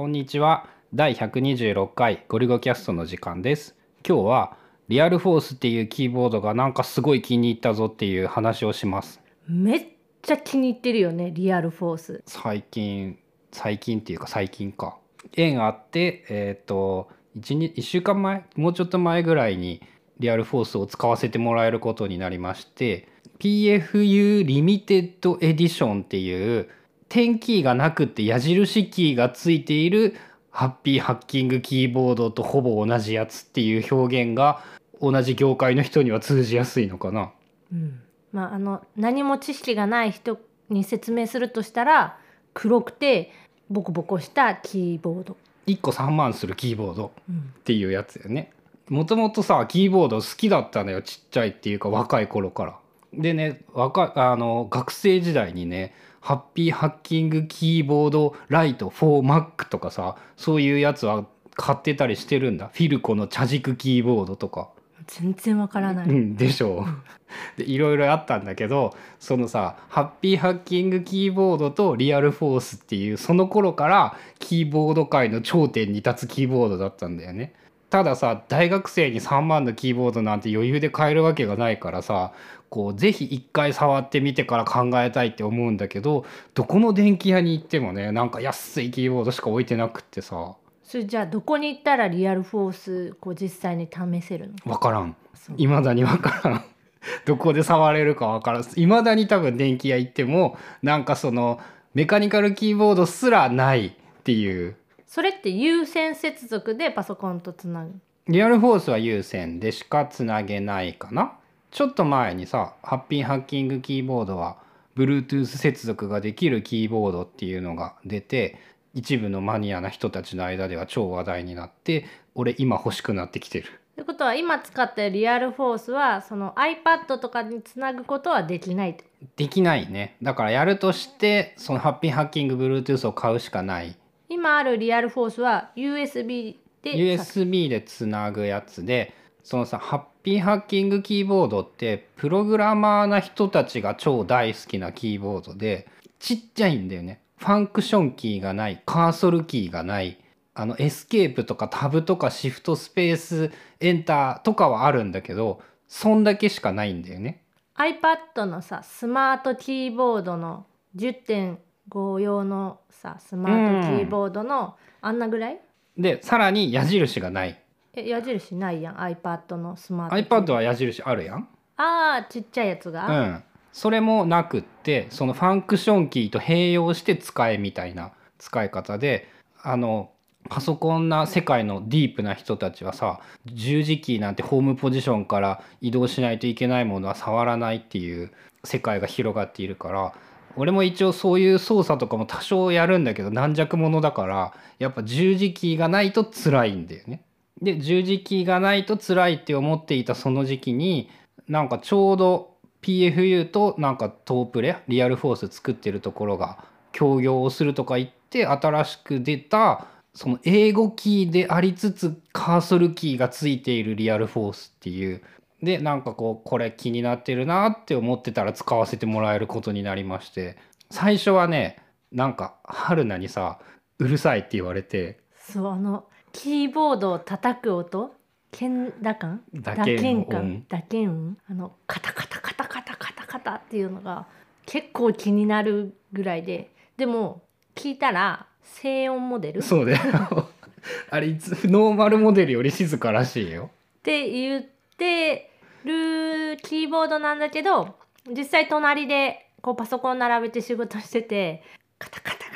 こんにちは。第126回ゴリゴキャストの時間です。今日はリアルフォースっていうキーボードがなんかすごい気に入ったぞっていう話をします。めっちゃ気に入ってるよねリアルフォース。最近最近っていうか最近か。縁あってえっ、と 1, 1週間前もうちょっと前ぐらいにリアルフォースを使わせてもらえることになりまして PFU リミテッドエディションっていう点キーがなくって矢印キーがついているハッピーハッキングキーボードとほぼ同じやつっていう表現が同じ業界の人には通じやすいのかな。うんまああの何も知識がない人に説明するとしたら黒くてボコボコしたキーボード、1個3万するキーボードうんっていうやつよね。もともとさキーボード好きだったのよちっちゃいっていうか若い頃から。でね若いあの学生時代にねハッピーハッキングキーボードライト 4Mac とかさそういうやつは買ってたりしてるんだフィルコの茶軸キーボードとか。全然わからない、うん、でしょう。でいろいろあったんだけどそのさハッピーハッキングキーボードとリアルフォースっていうその頃からキーボード界の頂点に立つキーボードだったんだよね。たださ大学生に3万のキーボードなんて余裕で買えるわけがないからさこうぜひ一回触ってみてから考えたいって思うんだけどどこの電気屋に行ってもねなんか安いキーボードしか置いてなくってさ。それじゃあどこに行ったらリアルフォースこう実際に試せるの？分からん。そう。未だに分からん。どこで触れるか分からん。未だに多分電気屋行ってもなんかそのメカニカルキーボードすらないっていう。それって有線接続でパソコンとつなぐ？リアルフォースは有線でしかつなげないかなちょっと前にさハッピーハッキングキーボードは Bluetooth 接続ができるキーボードっていうのが出て一部のマニアな人たちの間では超話題になって俺今欲しくなってきてる。ということは今使ってるリアルフォースはその iPad とかにつなぐことはできないと。できないね。だからやるとしてそのハッピーハッキング Bluetooth を買うしかない。今あるリアルフォースは USB で USB でつなぐやつでそのさハッピーハッキングキーボードってプログラマーな人たちが超大好きなキーボードでちっちゃいんだよね。ファンクションキーがない。カーソルキーがない。あのエスケープとかタブとかシフトスペースエンターとかはあるんだけどそんだけしかないんだよね。iPad のさスマートキーボードの10.5用のさスマートキーボードのあんなぐらい？でさらに矢印がないえ矢印ないやん。iPad のスマート iPad は矢印あるやん。あーちっちゃいやつが、うん、それもなくってそのファンクションキーと併用して使えみたいな使い方であのパソコンな世界のディープな人たちはさ十字キーなんてホームポジションから移動しないといけないものは触らないっていう世界が広がっているから俺も一応そういう操作とかも多少やるんだけど軟弱者だからやっぱ十字キーがないと辛いんだよね。で十字キーがないと辛いって思っていたその時期になんかちょうど PFU となんかトープレリアルフォース作ってるところが協業をするとか言って新しく出たその英語キーでありつつカーソルキーがついているリアルフォースっていう。でなんかこうこれ気になってるなって思ってたら使わせてもらえることになりまして。最初はねなんか春菜にさうるさいって言われて。そうあのキーボードを叩く音？鍵打感打打鍵鍵音。感打鍵音？あのカタカタカタカタカタカタっていうのが結構気になるぐらいで。でも聞いたら静音モデル？っそうだよ。あれいつノーマルモデルより静からしいよ。て言ってるキーボードなんだけど実際隣でこうパソコン並べて仕事しててカタカタ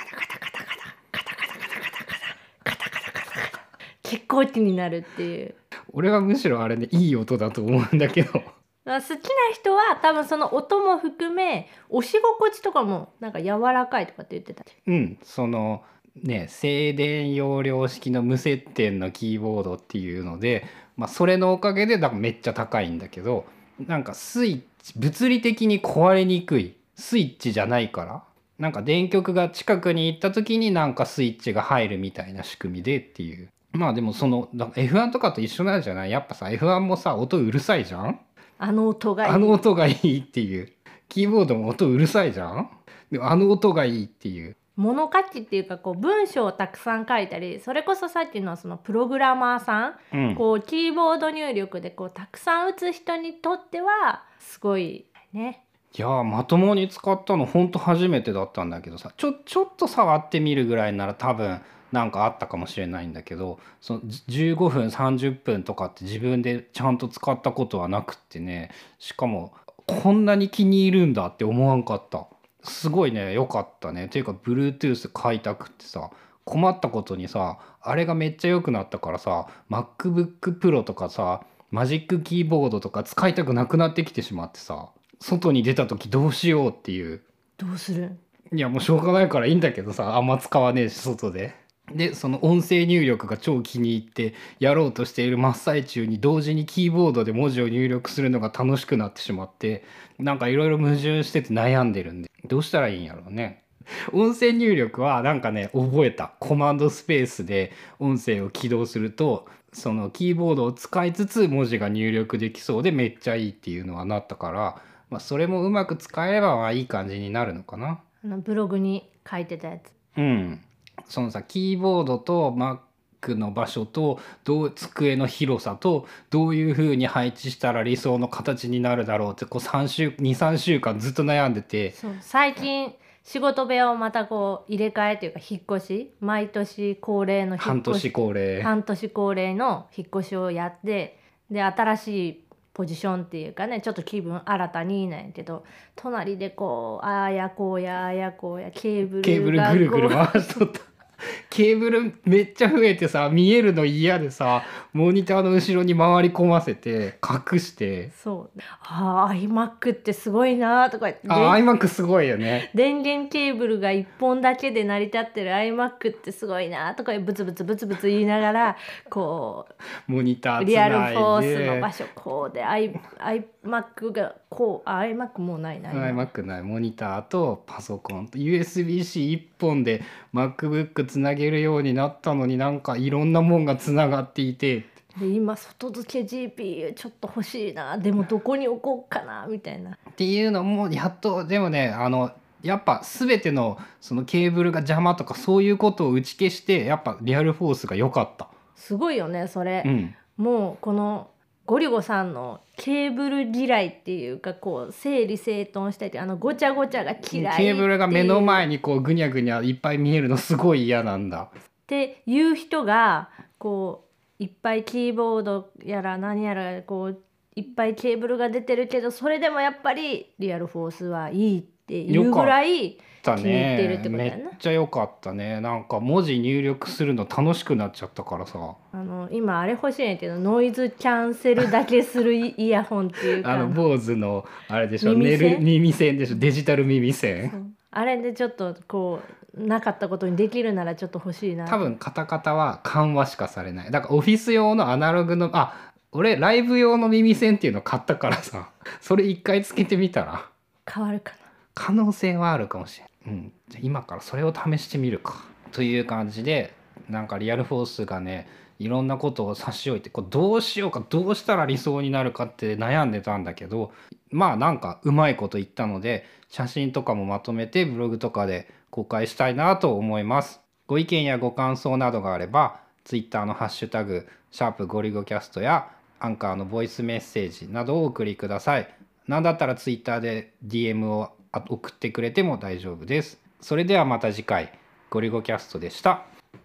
結構気になるっていう。俺はむしろあれねいい音だと思うんだけど。好きな人は多分その音も含め押し心地とかもなんか柔らかいとかって言ってた。うんそのね静電容量式の無接点のキーボードっていうので、まあ、それのおかげでだからめっちゃ高いんだけどなんかスイッチ物理的に壊れにくい。スイッチじゃないから。なんか電極が近くに行った時になんかスイッチが入るみたいな仕組みでっていうまあでもそのだ F1 とかと一緒なんじゃない？やっぱさ F1 もさ音うるさいじゃん？あの音がいい。あの音がいいっていう。キーボードも音うるさいじゃん？でもあの音がいいっていう。物書きっていうかこう文章をたくさん書いたりそれこそさっきのそのプログラマーさん、うん。こうキーボード入力でこうたくさん打つ人にとってはすごいね。いやーまともに使ったのほんと初めてだったんだけどさ。ちょちょっと触ってみるぐらいなら多分なんかあったかもしれないんだけどそのじ15分30分とかって自分でちゃんと使ったことはなくってねしかもこんなに気に入るんだって思わんかった。すごいね良かったね。ていうか Bluetooth 買いたくってさ困ったことにさあれがめっちゃ良くなったからさ MacBook Pro とかさマジックキーボードとか使いたくなくなってきてしまってさ外に出た時どうしようっていう。どうする？いやもうしょうがないからいいんだけどさあんま使わねえし外で。でその音声入力が超気に入ってやろうとしている真っ最中に同時にキーボードで文字を入力するのが楽しくなってしまってなんかいろいろ矛盾してて悩んでるんでどうしたらいいんやろうね。音声入力はなんかね覚えたコマンドスペースで音声を起動するとそのキーボードを使いつつ文字が入力できそうでめっちゃいいっていうのはなったから、まあ、それもうまく使えればまあいい感じになるのかな。あのブログに書いてたやつ。うん、そのさキーボードと Mac の場所とどう机の広さとどういう風に配置したら理想の形になるだろうってこう3週23週間ずっと悩んでて。そう最近仕事部屋をまたこう入れ替えというか引っ越し毎年恒例の引っ半越し年恒例。半年恒例の引っ越しをやってで新しいポジションっていうかねちょっと気分新たになんやけど隣でこうああやこうやああやこうやケーブルがケーブルぐるぐる回しとった。ケーブルめっちゃ増えてさ見えるの嫌でさモニターの後ろに回り込ませて隠して。そう。ああ iMac ってすごいなとか言って。あ iMac すごいよね。電源ケーブルが1本だけで成り立ってる iMac ってすごいなとかブツブツブツブツ言いながらこモニターうリアルつないで。フォースの場所こうで iMac がこうあ iMac もうないな今 iMac ない。モニターとパソコンと USB-C1 本で MacBook つなげるようになったのになんかいろんなもんがつながっていて。で今外付け GPU ちょっと欲しいな。でもどこに置こうかなみたいな。っていうのもやっとでもねあのやっぱ全てのそのケーブルが邪魔とかそういうことを打ち消してやっぱリアルフォースが良かった。すごいよねそれ、うん、もうこのゴリゴさんのケーブル嫌いっていうかこう整理整頓したいってあのごちゃごちゃが嫌いケーブルが目の前にこうぐにゃぐにゃいっぱい見えるのすごい嫌なんだ。っていう人がこういっぱいキーボードやら何やらこういっぱいケーブルが出てるけどそれでもやっぱりリアルフォースはいいっていうぐらいだ気に入ってるってことめやなっちゃ良かったね。なんか文字入力するの楽しくなっちゃったからさ。あの今あれ欲しいんやけどノイズキャンセルだけするイイヤホンっていうか。あの坊主のあれでしょ耳栓？耳栓でしょ。デジタル耳栓。あれでちょっとこうなかったことにできるならちょっと欲しいな。多分カタカタは緩和しかされない。だからオフィス用のアナログのあ俺ライブ用の耳栓っていうの買ったからさそれ一回つけてみたら。変わるかな。可能性はあるかもしれん、うん、じゃあ今からそれを試してみるか。という感じでなんかリアルフォースがねいろんなことを差し置いてこうどうしようかどうしたら理想になるかって悩んでたんだけどまあなんかうまいこと言ったので写真とかもまとめてブログとかで公開したいなと思います。ご意見やご感想などがあれば Twitter のハッシュタグシャープゴリゴキャストやアンカーのボイスメッセージなどをお送りください。何だったら Twitter で DM を送ってくれても大丈夫です。それではまた次回ゴリゴキャストでした。